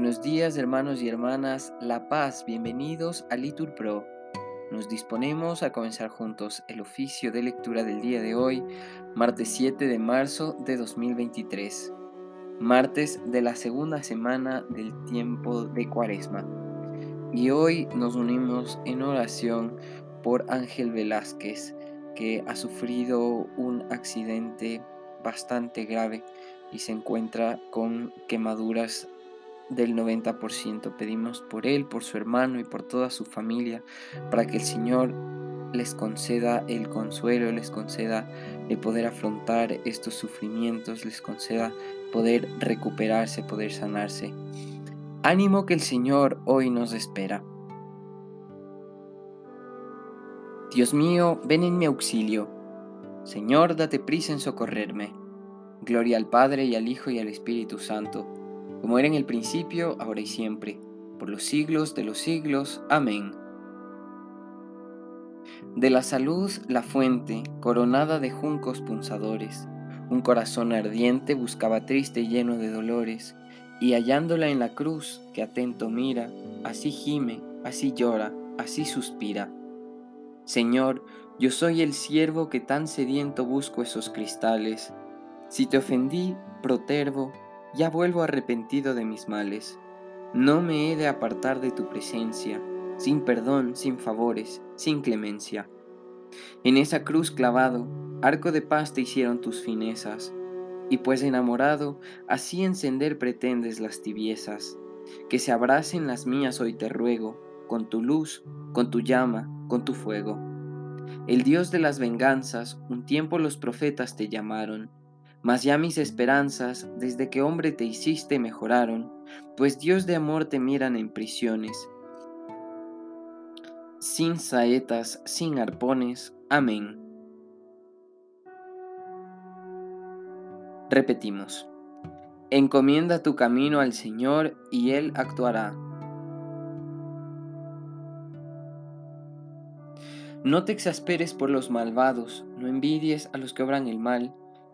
Buenos días hermanos y hermanas, La Paz, bienvenidos a Litur Pro. Nos disponemos a comenzar juntos el oficio de lectura del día de hoy, martes 7 de marzo de 2023, martes de la segunda semana del tiempo de Cuaresma. Y hoy nos unimos en oración por Ángel Velázquez, que ha sufrido un accidente bastante grave y se encuentra con quemaduras del 90%. Pedimos por él, por su hermano y por toda su familia, para que el Señor les conceda el consuelo, les conceda el poder afrontar estos sufrimientos, les conceda poder recuperarse, poder sanarse. Ánimo que el Señor hoy nos espera. Dios mío, ven en mi auxilio. Señor, date prisa en socorrerme. Gloria al Padre y al Hijo y al Espíritu Santo como era en el principio, ahora y siempre, por los siglos de los siglos. Amén. De la salud la fuente, coronada de juncos punzadores, un corazón ardiente buscaba triste y lleno de dolores, y hallándola en la cruz, que atento mira, así gime, así llora, así suspira. Señor, yo soy el siervo que tan sediento busco esos cristales. Si te ofendí, protervo, ya vuelvo arrepentido de mis males. No me he de apartar de tu presencia, sin perdón, sin favores, sin clemencia. En esa cruz clavado, arco de paz te hicieron tus finezas, y pues enamorado, así encender pretendes las tibiezas. Que se abracen las mías hoy te ruego, con tu luz, con tu llama, con tu fuego. El Dios de las venganzas, un tiempo los profetas te llamaron, mas ya mis esperanzas, desde que hombre te hiciste, mejoraron, pues Dios de amor te miran en prisiones. Sin saetas, sin arpones. Amén. Repetimos. Encomienda tu camino al Señor y Él actuará. No te exasperes por los malvados, no envidies a los que obran el mal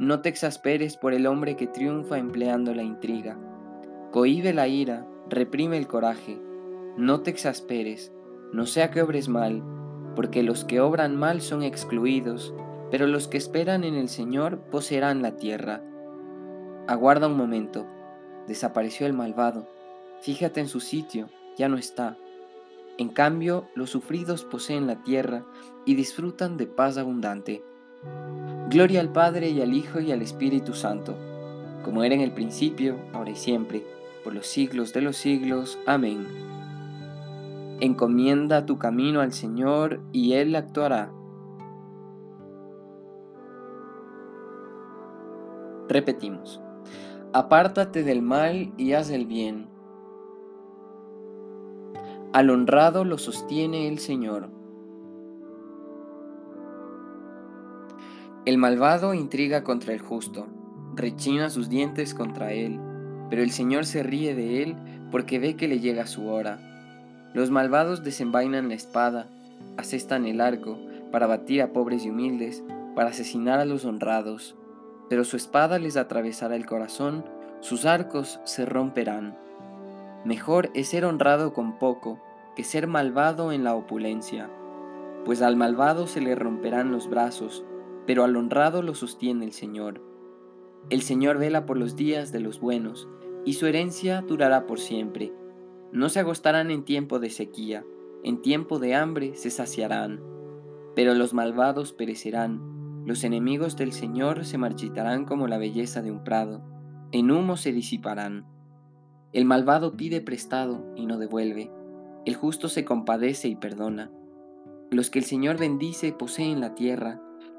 no te exasperes por el hombre que triunfa empleando la intriga. Cohibe la ira, reprime el coraje. No te exasperes, no sea que obres mal, porque los que obran mal son excluidos, pero los que esperan en el Señor poseerán la tierra. Aguarda un momento, desapareció el malvado, fíjate en su sitio, ya no está. En cambio, los sufridos poseen la tierra y disfrutan de paz abundante. Gloria al Padre y al Hijo y al Espíritu Santo, como era en el principio, ahora y siempre, por los siglos de los siglos. Amén. Encomienda tu camino al Señor y Él actuará. Repetimos. Apártate del mal y haz el bien. Al honrado lo sostiene el Señor El malvado intriga contra el justo, rechina sus dientes contra él, pero el Señor se ríe de él porque ve que le llega su hora. Los malvados desenvainan la espada, asestan el arco, para batir a pobres y humildes, para asesinar a los honrados, pero su espada les atravesará el corazón, sus arcos se romperán. Mejor es ser honrado con poco que ser malvado en la opulencia, pues al malvado se le romperán los brazos, pero al honrado lo sostiene el Señor. El Señor vela por los días de los buenos, y su herencia durará por siempre. No se agostarán en tiempo de sequía, en tiempo de hambre se saciarán. Pero los malvados perecerán, los enemigos del Señor se marchitarán como la belleza de un prado, en humo se disiparán. El malvado pide prestado y no devuelve, el justo se compadece y perdona. Los que el Señor bendice poseen la tierra,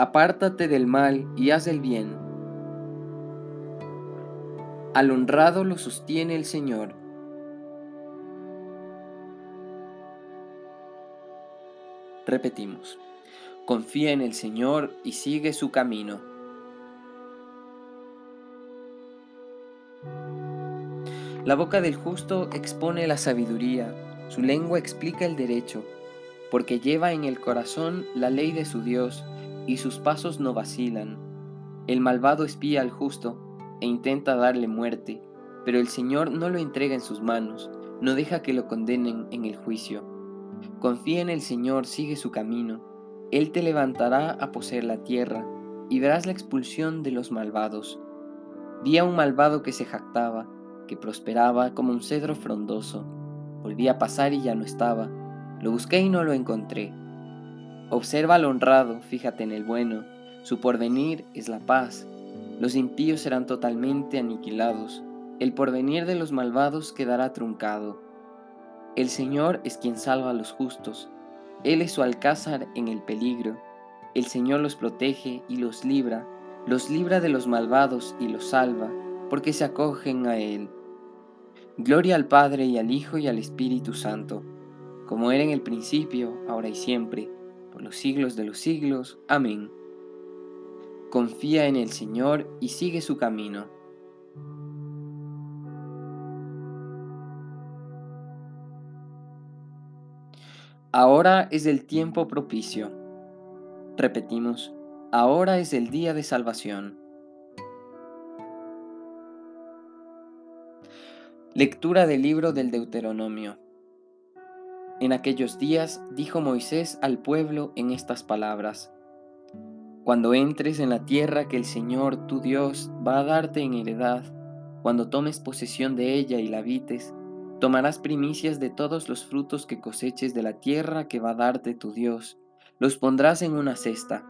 apártate del mal y haz el bien. Al honrado lo sostiene el Señor Repetimos, confía en el Señor y sigue su camino. La boca del justo expone la sabiduría, su lengua explica el derecho, porque lleva en el corazón la ley de su Dios y sus pasos no vacilan. El malvado espía al justo e intenta darle muerte, pero el Señor no lo entrega en sus manos, no deja que lo condenen en el juicio. Confía en el Señor, sigue su camino. Él te levantará a poseer la tierra, y verás la expulsión de los malvados. Vi a un malvado que se jactaba, que prosperaba como un cedro frondoso. Volví a pasar y ya no estaba. Lo busqué y no lo encontré. Observa al honrado, fíjate en el bueno. Su porvenir es la paz. Los impíos serán totalmente aniquilados. El porvenir de los malvados quedará truncado. El Señor es quien salva a los justos. Él es su alcázar en el peligro. El Señor los protege y los libra, los libra de los malvados y los salva, porque se acogen a Él. Gloria al Padre y al Hijo y al Espíritu Santo, como era en el principio, ahora y siempre, por los siglos de los siglos. Amén. Confía en el Señor y sigue su camino Ahora es el tiempo propicio. Repetimos, ahora es el día de salvación. Lectura del libro del Deuteronomio. En aquellos días dijo Moisés al pueblo en estas palabras, Cuando entres en la tierra que el Señor tu Dios va a darte en heredad, cuando tomes posesión de ella y la habites, Tomarás primicias de todos los frutos que coseches de la tierra que va a darte tu Dios. Los pondrás en una cesta.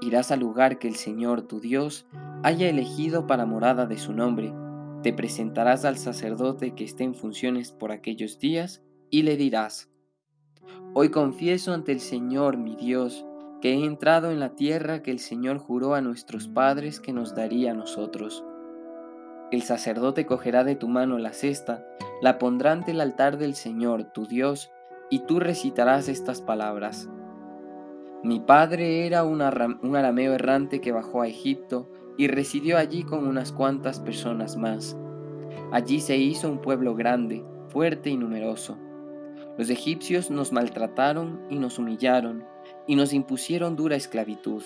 Irás al lugar que el Señor tu Dios haya elegido para morada de su nombre. Te presentarás al sacerdote que esté en funciones por aquellos días y le dirás, Hoy confieso ante el Señor mi Dios que he entrado en la tierra que el Señor juró a nuestros padres que nos daría a nosotros. El sacerdote cogerá de tu mano la cesta la pondrá ante el altar del Señor, tu Dios, y tú recitarás estas palabras. Mi padre era un, arameo errante que bajó a Egipto y residió allí con unas cuantas personas más. Allí se hizo un pueblo grande, fuerte y numeroso. Los egipcios nos maltrataron y nos humillaron y nos impusieron dura esclavitud.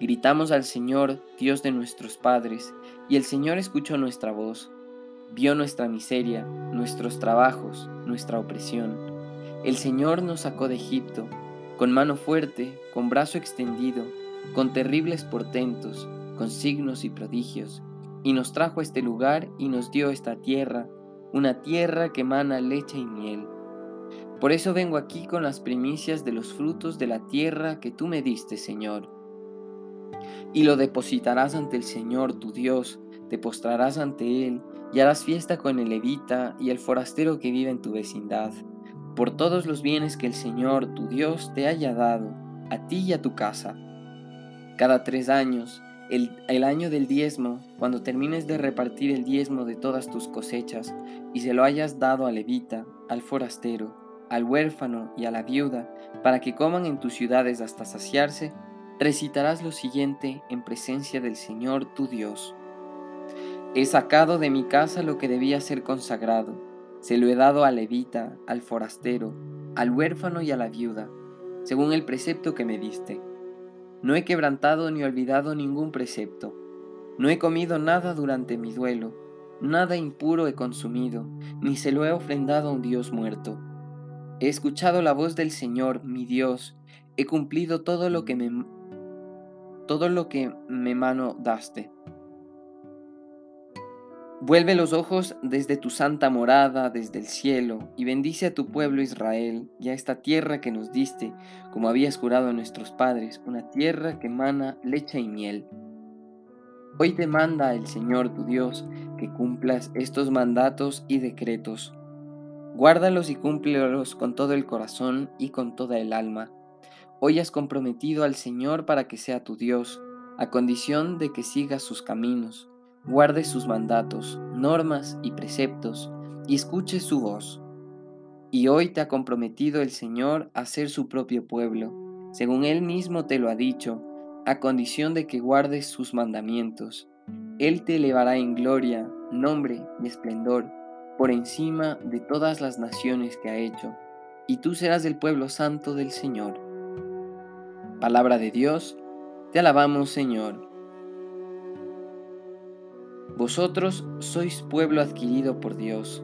Gritamos al Señor, Dios de nuestros padres, y el Señor escuchó nuestra voz vio nuestra miseria, nuestros trabajos, nuestra opresión. El Señor nos sacó de Egipto, con mano fuerte, con brazo extendido, con terribles portentos, con signos y prodigios, y nos trajo a este lugar y nos dio esta tierra, una tierra que emana leche y miel. Por eso vengo aquí con las primicias de los frutos de la tierra que tú me diste, Señor. Y lo depositarás ante el Señor tu Dios, te postrarás ante Él y harás fiesta con el levita y el forastero que vive en tu vecindad, por todos los bienes que el Señor tu Dios te haya dado, a ti y a tu casa. Cada tres años, el, el, año del diezmo, cuando termines de repartir el diezmo de todas tus cosechas, y se lo hayas dado al levita, al forastero, al huérfano y a la viuda, para que coman en tus ciudades hasta saciarse, recitarás lo siguiente en presencia del Señor tu Dios. He sacado de mi casa lo que debía ser consagrado, se lo he dado al levita, al forastero, al huérfano y a la viuda, según el precepto que me diste. No he quebrantado ni olvidado ningún precepto. No he comido nada durante mi duelo, nada impuro he consumido, ni se lo he ofrendado a un Dios muerto. He escuchado la voz del Señor, mi Dios, he cumplido todo lo que me todo lo que me mano daste. Vuelve los ojos desde tu santa morada, desde el cielo, y bendice a tu pueblo Israel y a esta tierra que nos diste, como habías jurado a nuestros padres, una tierra que emana leche y miel. Hoy te manda el Señor tu Dios que cumplas estos mandatos y decretos. Guárdalos y cúmplelos con todo el corazón y con toda el alma. Hoy has comprometido al Señor para que sea tu Dios, a condición de que sigas sus caminos guarde sus mandatos, normas y preceptos, y escuche su voz. Y hoy te ha comprometido el Señor a ser su propio pueblo, según Él mismo te lo ha dicho, a condición de que guardes sus mandamientos. Él te elevará en gloria, nombre y esplendor por encima de todas las naciones que ha hecho, y tú serás el pueblo santo del Señor. Palabra de Dios, te alabamos Señor. Vosotros sois pueblo adquirido por Dios.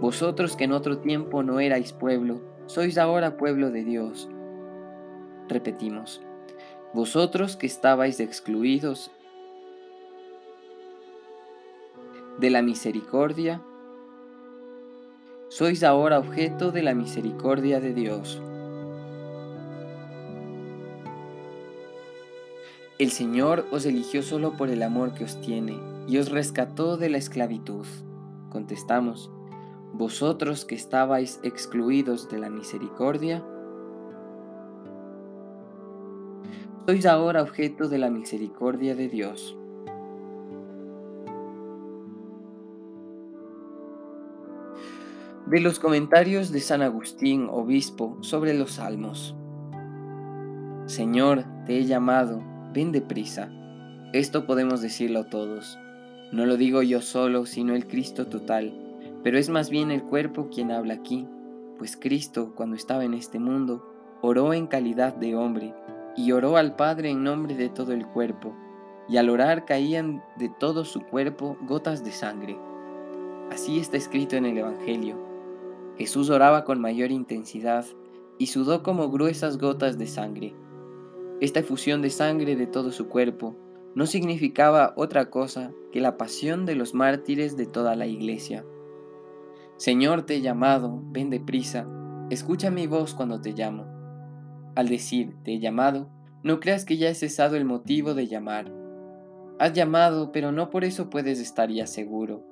Vosotros que en otro tiempo no erais pueblo, sois ahora pueblo de Dios. Repetimos, vosotros que estabais excluidos de la misericordia, sois ahora objeto de la misericordia de Dios. El Señor os eligió solo por el amor que os tiene y os rescató de la esclavitud. Contestamos, vosotros que estabais excluidos de la misericordia, sois ahora objeto de la misericordia de Dios. De los comentarios de San Agustín, obispo, sobre los salmos. Señor, te he llamado ven deprisa. Esto podemos decirlo todos. No lo digo yo solo, sino el Cristo total, pero es más bien el cuerpo quien habla aquí, pues Cristo, cuando estaba en este mundo, oró en calidad de hombre, y oró al Padre en nombre de todo el cuerpo, y al orar caían de todo su cuerpo gotas de sangre. Así está escrito en el Evangelio. Jesús oraba con mayor intensidad y sudó como gruesas gotas de sangre. Esta efusión de sangre de todo su cuerpo no significaba otra cosa que la pasión de los mártires de toda la iglesia. Señor, te he llamado, ven deprisa, escucha mi voz cuando te llamo. Al decir te he llamado, no creas que ya he cesado el motivo de llamar. Has llamado, pero no por eso puedes estar ya seguro.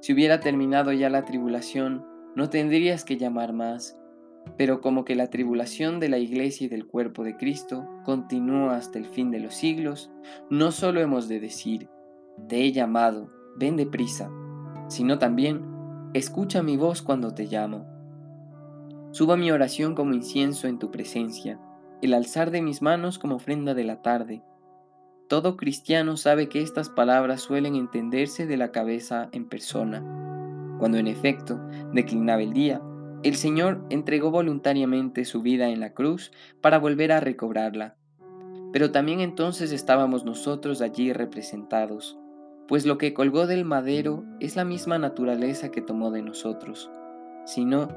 Si hubiera terminado ya la tribulación, no tendrías que llamar más, pero como que la tribulación de la iglesia y del cuerpo de Cristo continúa hasta el fin de los siglos, no solo hemos de decir, te he llamado, ven deprisa, sino también, escucha mi voz cuando te llamo. Suba mi oración como incienso en tu presencia, el alzar de mis manos como ofrenda de la tarde. Todo cristiano sabe que estas palabras suelen entenderse de la cabeza en persona. Cuando en efecto declinaba el día, el Señor entregó voluntariamente su vida en la cruz para volver a recobrarla. Pero también entonces estábamos nosotros allí representados, pues lo que colgó del madero es la misma naturaleza que tomó de nosotros. Si no,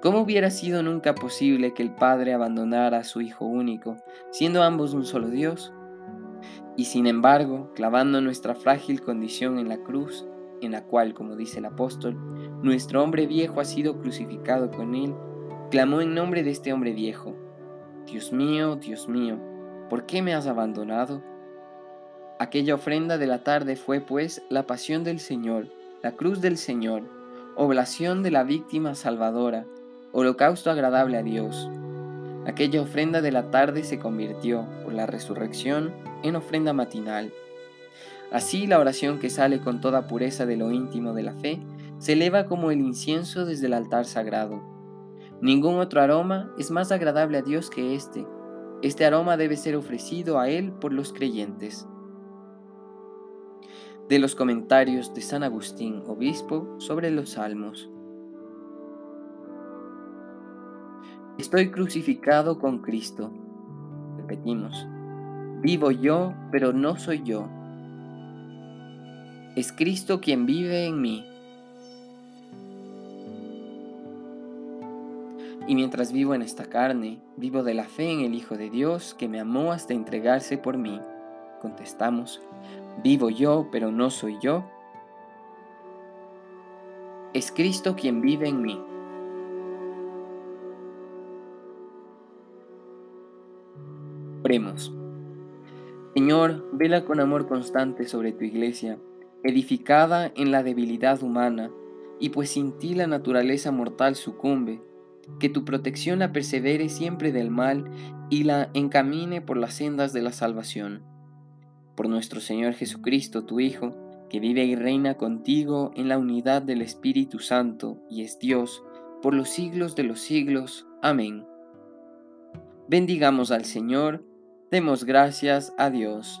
¿cómo hubiera sido nunca posible que el Padre abandonara a su Hijo único, siendo ambos un solo Dios? Y sin embargo, clavando nuestra frágil condición en la cruz, en la cual, como dice el apóstol, nuestro hombre viejo ha sido crucificado con él, clamó en nombre de este hombre viejo, Dios mío, Dios mío, ¿por qué me has abandonado? Aquella ofrenda de la tarde fue pues la pasión del Señor, la cruz del Señor, oblación de la víctima salvadora, holocausto agradable a Dios. Aquella ofrenda de la tarde se convirtió, por la resurrección, en ofrenda matinal Así la oración que sale con toda pureza de lo íntimo de la fe se eleva como el incienso desde el altar sagrado. Ningún otro aroma es más agradable a Dios que este. Este aroma debe ser ofrecido a Él por los creyentes. De los comentarios de San Agustín, obispo, sobre los salmos. Estoy crucificado con Cristo. Repetimos, vivo yo, pero no soy yo. Es Cristo quien vive en mí. Y mientras vivo en esta carne, vivo de la fe en el Hijo de Dios que me amó hasta entregarse por mí. Contestamos, vivo yo, pero no soy yo. Es Cristo quien vive en mí. Oremos. Señor, vela con amor constante sobre tu iglesia, edificada en la debilidad humana, y pues sin ti la naturaleza mortal sucumbe, que tu protección la persevere siempre del mal y la encamine por las sendas de la salvación. Por nuestro Señor Jesucristo, tu Hijo, que vive y reina contigo en la unidad del Espíritu Santo y es Dios, por los siglos de los siglos. Amén. Bendigamos al Señor, demos gracias a Dios.